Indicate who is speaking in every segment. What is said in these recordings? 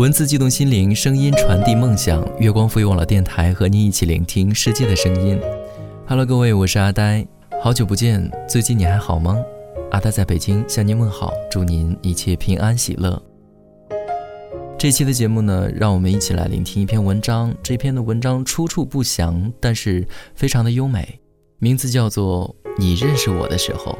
Speaker 1: 文字激动心灵，声音传递梦想。月光赋予网络电台和你一起聆听世界的声音。Hello，各位，我是阿呆，好久不见，最近你还好吗？阿呆在北京向您问好，祝您一切平安喜乐。这期的节目呢，让我们一起来聆听一篇文章。这篇的文章出处不详，但是非常的优美，名字叫做《你认识我的时候》。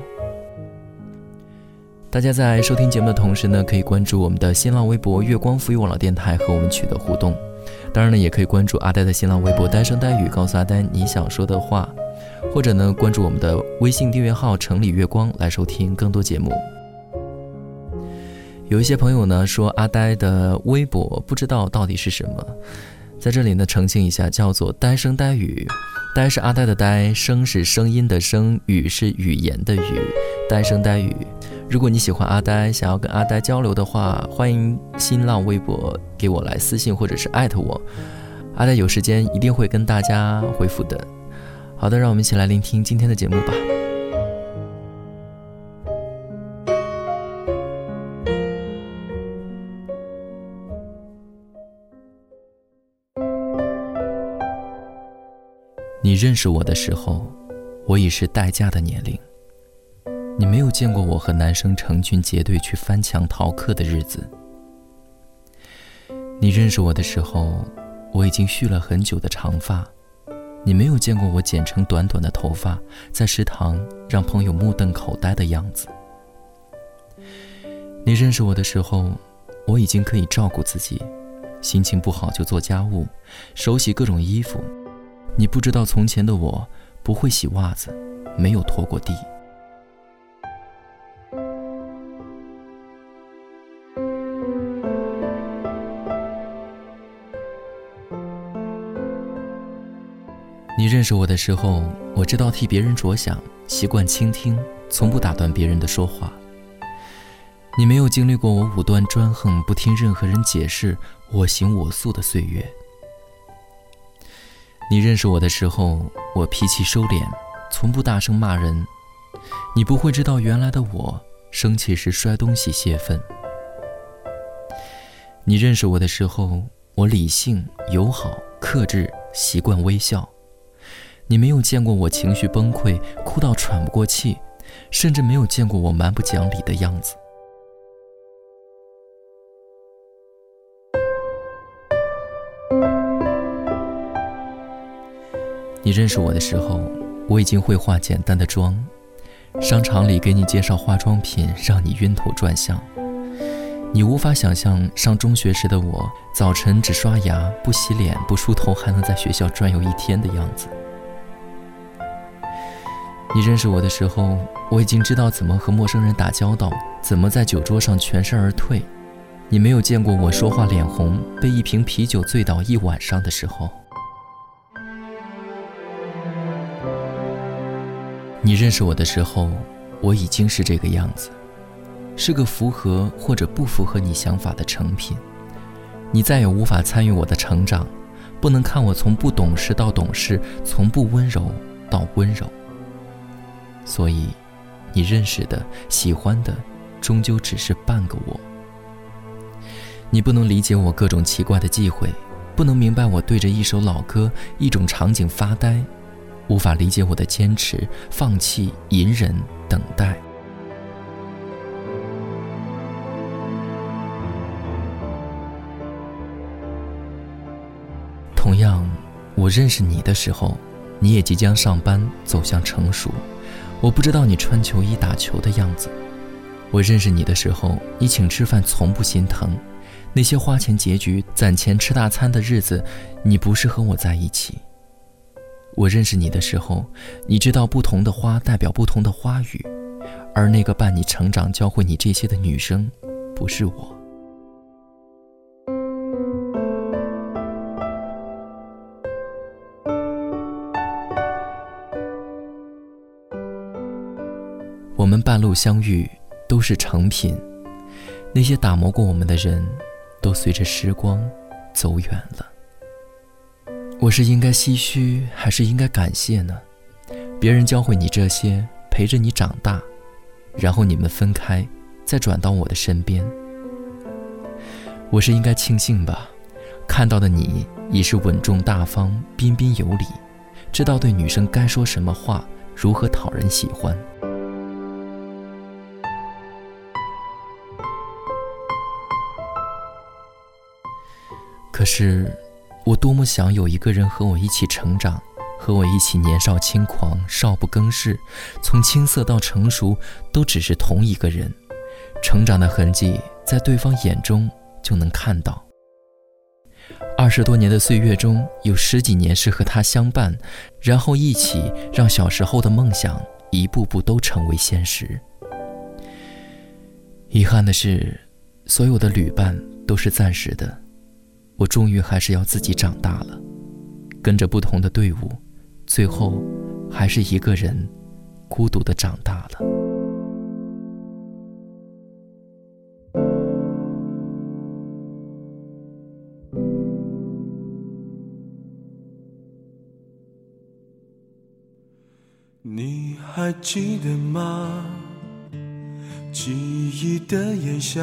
Speaker 1: 大家在收听节目的同时呢，可以关注我们的新浪微博“月光浮语网络电台”和我们取得互动。当然呢，也可以关注阿呆的新浪微博“呆声呆语”，告诉阿呆你想说的话，或者呢，关注我们的微信订阅号“城里月光”来收听更多节目。有一些朋友呢说阿呆的微博不知道到底是什么，在这里呢澄清一下，叫做“呆声呆语”。呆是阿呆的呆，声是声音的声，语是语言的语，呆声呆语。如果你喜欢阿呆，想要跟阿呆交流的话，欢迎新浪微博给我来私信或者是艾特我，阿呆有时间一定会跟大家回复的。好的，让我们一起来聆听今天的节目吧。你认识我的时候，我已是待嫁的年龄。你没有见过我和男生成群结队去翻墙逃课的日子。你认识我的时候，我已经蓄了很久的长发。你没有见过我剪成短短的头发，在食堂让朋友目瞪口呆的样子。你认识我的时候，我已经可以照顾自己，心情不好就做家务，手洗各种衣服。你不知道从前的我不会洗袜子，没有拖过地。认识我的时候，我知道替别人着想，习惯倾听，从不打断别人的说话。你没有经历过我武断专横、不听任何人解释、我行我素的岁月。你认识我的时候，我脾气收敛，从不大声骂人。你不会知道原来的我生气时摔东西泄愤。你认识我的时候，我理性、友好、克制，习惯微笑。你没有见过我情绪崩溃，哭到喘不过气，甚至没有见过我蛮不讲理的样子。你认识我的时候，我已经会化简单的妆，商场里给你介绍化妆品，让你晕头转向。你无法想象上中学时的我，早晨只刷牙不洗脸不梳头，还能在学校转悠一天的样子。你认识我的时候，我已经知道怎么和陌生人打交道，怎么在酒桌上全身而退。你没有见过我说话脸红，被一瓶啤酒醉倒一晚上的时候。你认识我的时候，我已经是这个样子，是个符合或者不符合你想法的成品。你再也无法参与我的成长，不能看我从不懂事到懂事，从不温柔到温柔。所以，你认识的、喜欢的，终究只是半个我。你不能理解我各种奇怪的忌讳，不能明白我对着一首老歌、一种场景发呆，无法理解我的坚持、放弃、隐忍、等待。同样，我认识你的时候，你也即将上班，走向成熟。我不知道你穿球衣打球的样子。我认识你的时候，你请吃饭从不心疼。那些花钱结局、攒钱吃大餐的日子，你不是和我在一起。我认识你的时候，你知道不同的花代表不同的花语，而那个伴你成长、教会你这些的女生，不是我。我们半路相遇，都是成品。那些打磨过我们的人，都随着时光走远了。我是应该唏嘘，还是应该感谢呢？别人教会你这些，陪着你长大，然后你们分开，再转到我的身边。我是应该庆幸吧，看到的你已是稳重大方、彬彬有礼，知道对女生该说什么话，如何讨人喜欢。可是，我多么想有一个人和我一起成长，和我一起年少轻狂、少不更事，从青涩到成熟，都只是同一个人，成长的痕迹在对方眼中。就能看到，二十多年的岁月中，有十几年是和他相伴，然后一起让小时候的梦想一步步都成为现实。遗憾的是，所有的旅伴都是暂时的，我终于还是要自己长大了，跟着不同的队伍，最后还是一个人孤独的长大了。
Speaker 2: 你还记得吗？记忆的炎夏，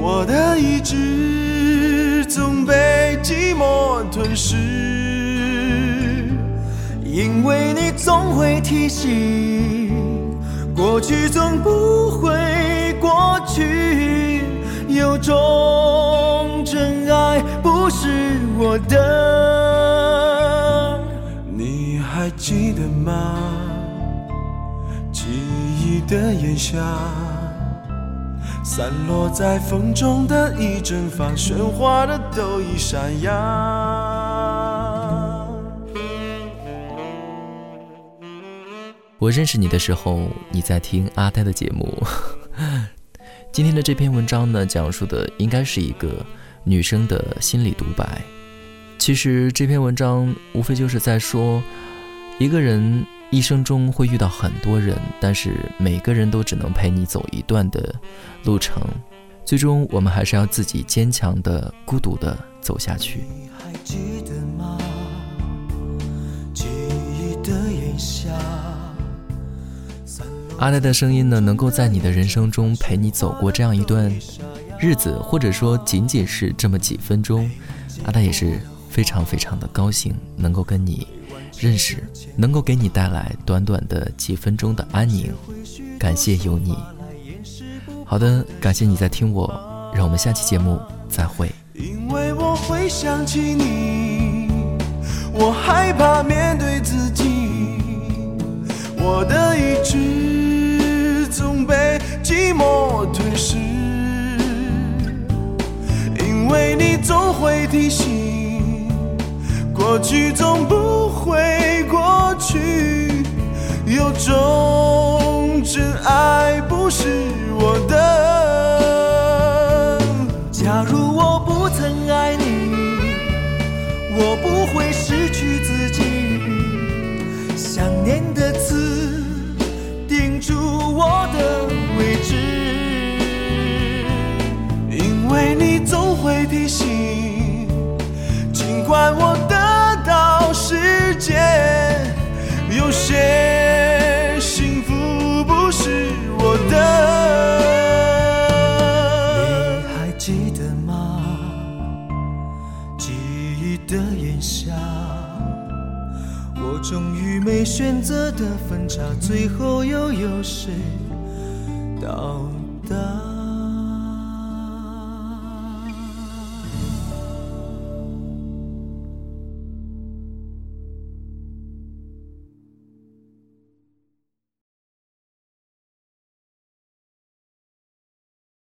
Speaker 2: 我的意志总被寂寞吞噬。因为你总会提醒，过去总不会过去，有种真爱不是我的。你还记得吗？记忆的炎夏，散落在风中的一阵发，喧哗的都已沙哑。
Speaker 1: 我认识你的时候，你在听阿呆的节目。今天的这篇文章呢，讲述的应该是一个女生的心理独白。其实这篇文章无非就是在说。一个人一生中会遇到很多人，但是每个人都只能陪你走一段的路程，最终我们还是要自己坚强的、孤独的走下去。阿呆的声音呢，能够在你的人生中陪你走过这样一段日子，或者说仅仅是这么几分钟，阿呆也是非常非常的高兴能够跟你。认识能够给你带来短短的几分钟的安宁，感谢有你。好的，感谢你在听我，让我们下期节目再会。
Speaker 2: 因为我会想起你，我害怕面对自己，我的意志总被寂寞吞噬。因为你总会提醒，过去总不。中真爱不是终于没选择的分岔，最后又有谁到达？